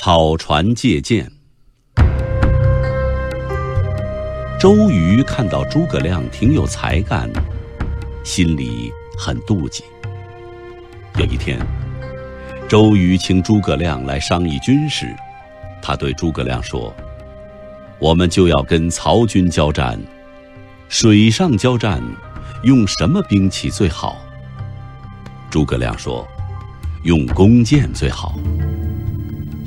草船借箭。周瑜看到诸葛亮挺有才干，心里很妒忌。有一天，周瑜请诸葛亮来商议军事，他对诸葛亮说：“我们就要跟曹军交战，水上交战，用什么兵器最好？”诸葛亮说：“用弓箭最好。”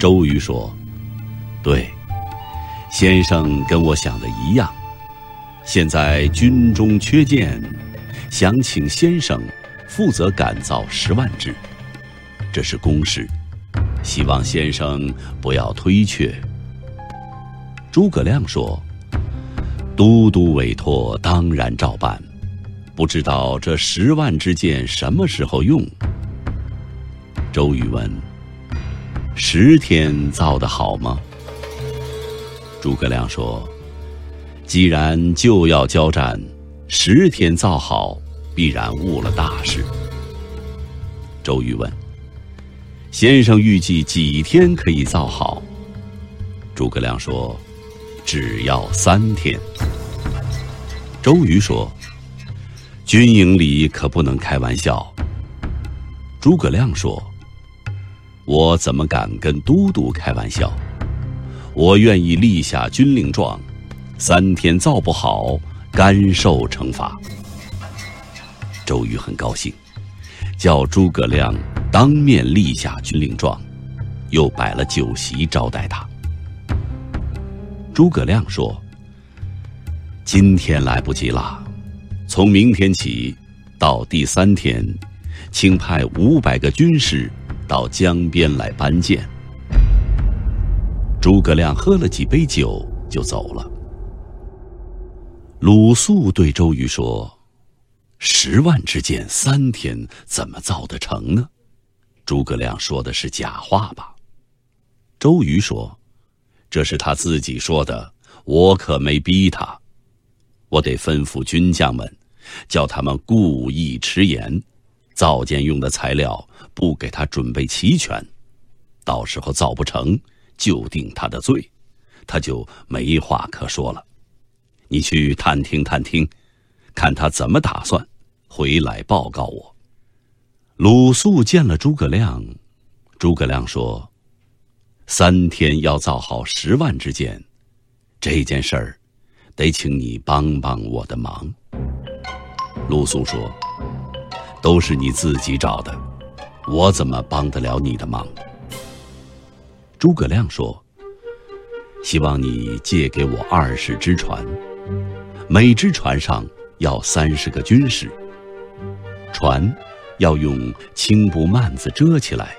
周瑜说：“对，先生跟我想的一样。”现在军中缺箭，想请先生负责赶造十万支，这是公事，希望先生不要推却。诸葛亮说：“都督委托，当然照办。不知道这十万支箭什么时候用？”周瑜问：“十天造得好吗？”诸葛亮说。既然就要交战，十天造好，必然误了大事。周瑜问：“先生预计几天可以造好？”诸葛亮说：“只要三天。”周瑜说：“军营里可不能开玩笑。”诸葛亮说：“我怎么敢跟都督开玩笑？我愿意立下军令状。”三天造不好，甘受惩罚。周瑜很高兴，叫诸葛亮当面立下军令状，又摆了酒席招待他。诸葛亮说：“今天来不及了，从明天起，到第三天，请派五百个军士到江边来搬箭。”诸葛亮喝了几杯酒，就走了。鲁肃对周瑜说：“十万支箭，三天怎么造得成呢？”诸葛亮说的是假话吧？周瑜说：“这是他自己说的，我可没逼他。我得吩咐军将们，叫他们故意迟延，造箭用的材料不给他准备齐全，到时候造不成就定他的罪，他就没话可说了。”你去探听探听，看他怎么打算，回来报告我。鲁肃见了诸葛亮，诸葛亮说：“三天要造好十万支箭，这件事儿，得请你帮帮我的忙。”鲁肃说：“都是你自己找的，我怎么帮得了你的忙？”诸葛亮说：“希望你借给我二十只船。”每只船上要三十个军士，船要用青布幔子遮起来，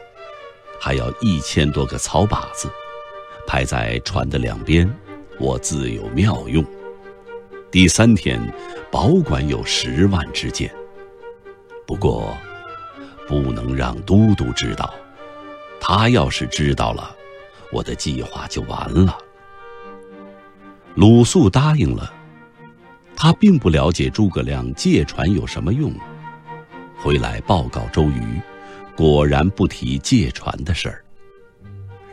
还要一千多个草靶子，排在船的两边，我自有妙用。第三天，保管有十万支箭，不过不能让都督知道，他要是知道了，我的计划就完了。鲁肃答应了。他并不了解诸葛亮借船有什么用，回来报告周瑜，果然不提借船的事儿，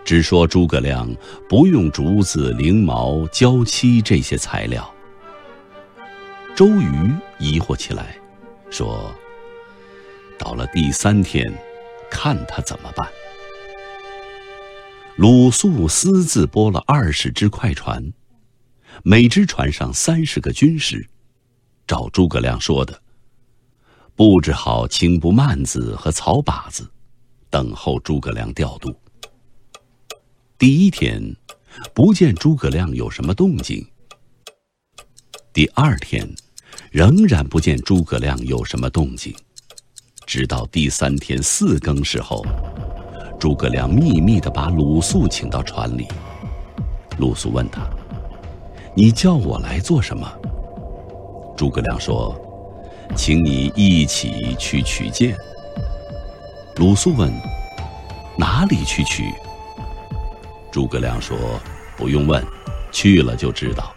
只说诸葛亮不用竹子、翎毛、胶漆这些材料。周瑜疑惑起来，说：“了第三天，看他怎么办。”鲁肃私自拨了二十只快船。每只船上三十个军士，照诸葛亮说的，布置好青布幔子和草靶子，等候诸葛亮调度。第一天，不见诸葛亮有什么动静；第二天，仍然不见诸葛亮有什么动静。直到第三天四更时候，诸葛亮秘密的把鲁肃请到船里。鲁肃问他。你叫我来做什么？诸葛亮说：“请你一起去取剑。”鲁肃问：“哪里去取？”诸葛亮说：“不用问，去了就知道。”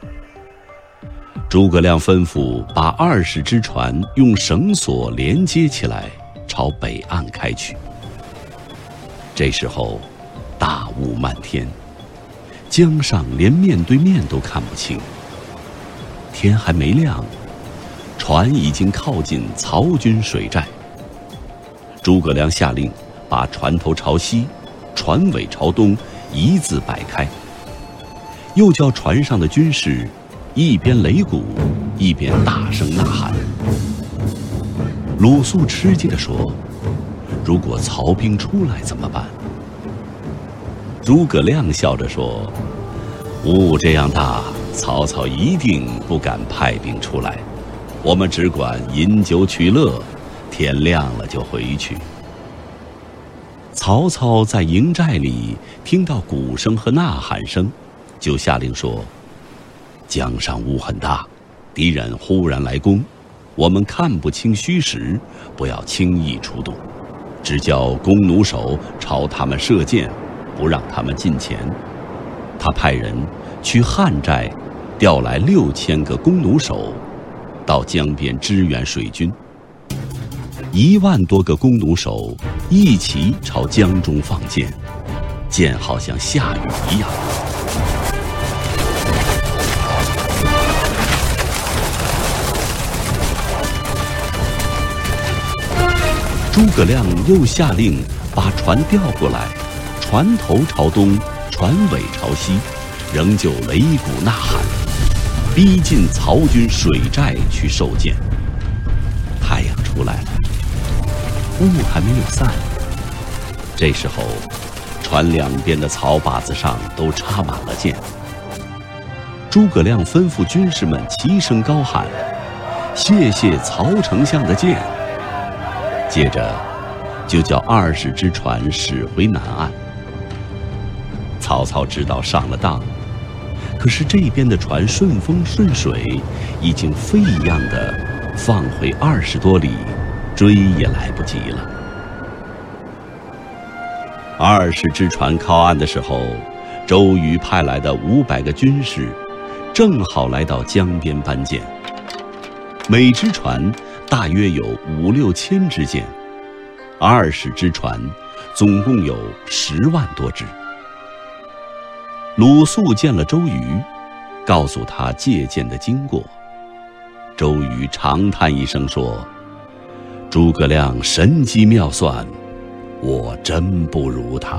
诸葛亮吩咐把二十只船用绳索连接起来，朝北岸开去。这时候，大雾漫天，江上连面对面都看不清。天还没亮，船已经靠近曹军水寨。诸葛亮下令，把船头朝西，船尾朝东，一字摆开。又叫船上的军士，一边擂鼓，一边大声呐喊。鲁肃吃惊地说：“如果曹兵出来怎么办？”诸葛亮笑着说：“雾这样大，曹操一定不敢派兵出来。我们只管饮酒取乐。”天亮了就回去。曹操在营寨里听到鼓声和呐喊声，就下令说：“江上雾很大，敌人忽然来攻，我们看不清虚实，不要轻易出动，只叫弓弩手朝他们射箭，不让他们近前。他派人去汉寨，调来六千个弓弩手，到江边支援水军。”一万多个弓弩手一齐朝江中放箭，箭好像下雨一样。诸葛亮又下令把船调过来，船头朝东，船尾朝西，仍旧擂鼓呐喊，逼近曹军水寨去受箭。太阳出来了。雾还没有散，这时候，船两边的草靶子上都插满了箭。诸葛亮吩咐军士们齐声高喊：“谢谢曹丞相的箭！”接着，就叫二十只船驶回南岸。曹操知道上了当，可是这边的船顺风顺水，已经飞一样的放回二十多里。追也来不及了。二十只船靠岸的时候，周瑜派来的五百个军士，正好来到江边搬箭。每只船大约有五六千支箭，二十只船，总共有十万多只。鲁肃见了周瑜，告诉他借箭的经过。周瑜长叹一声说。诸葛亮神机妙算，我真不如他。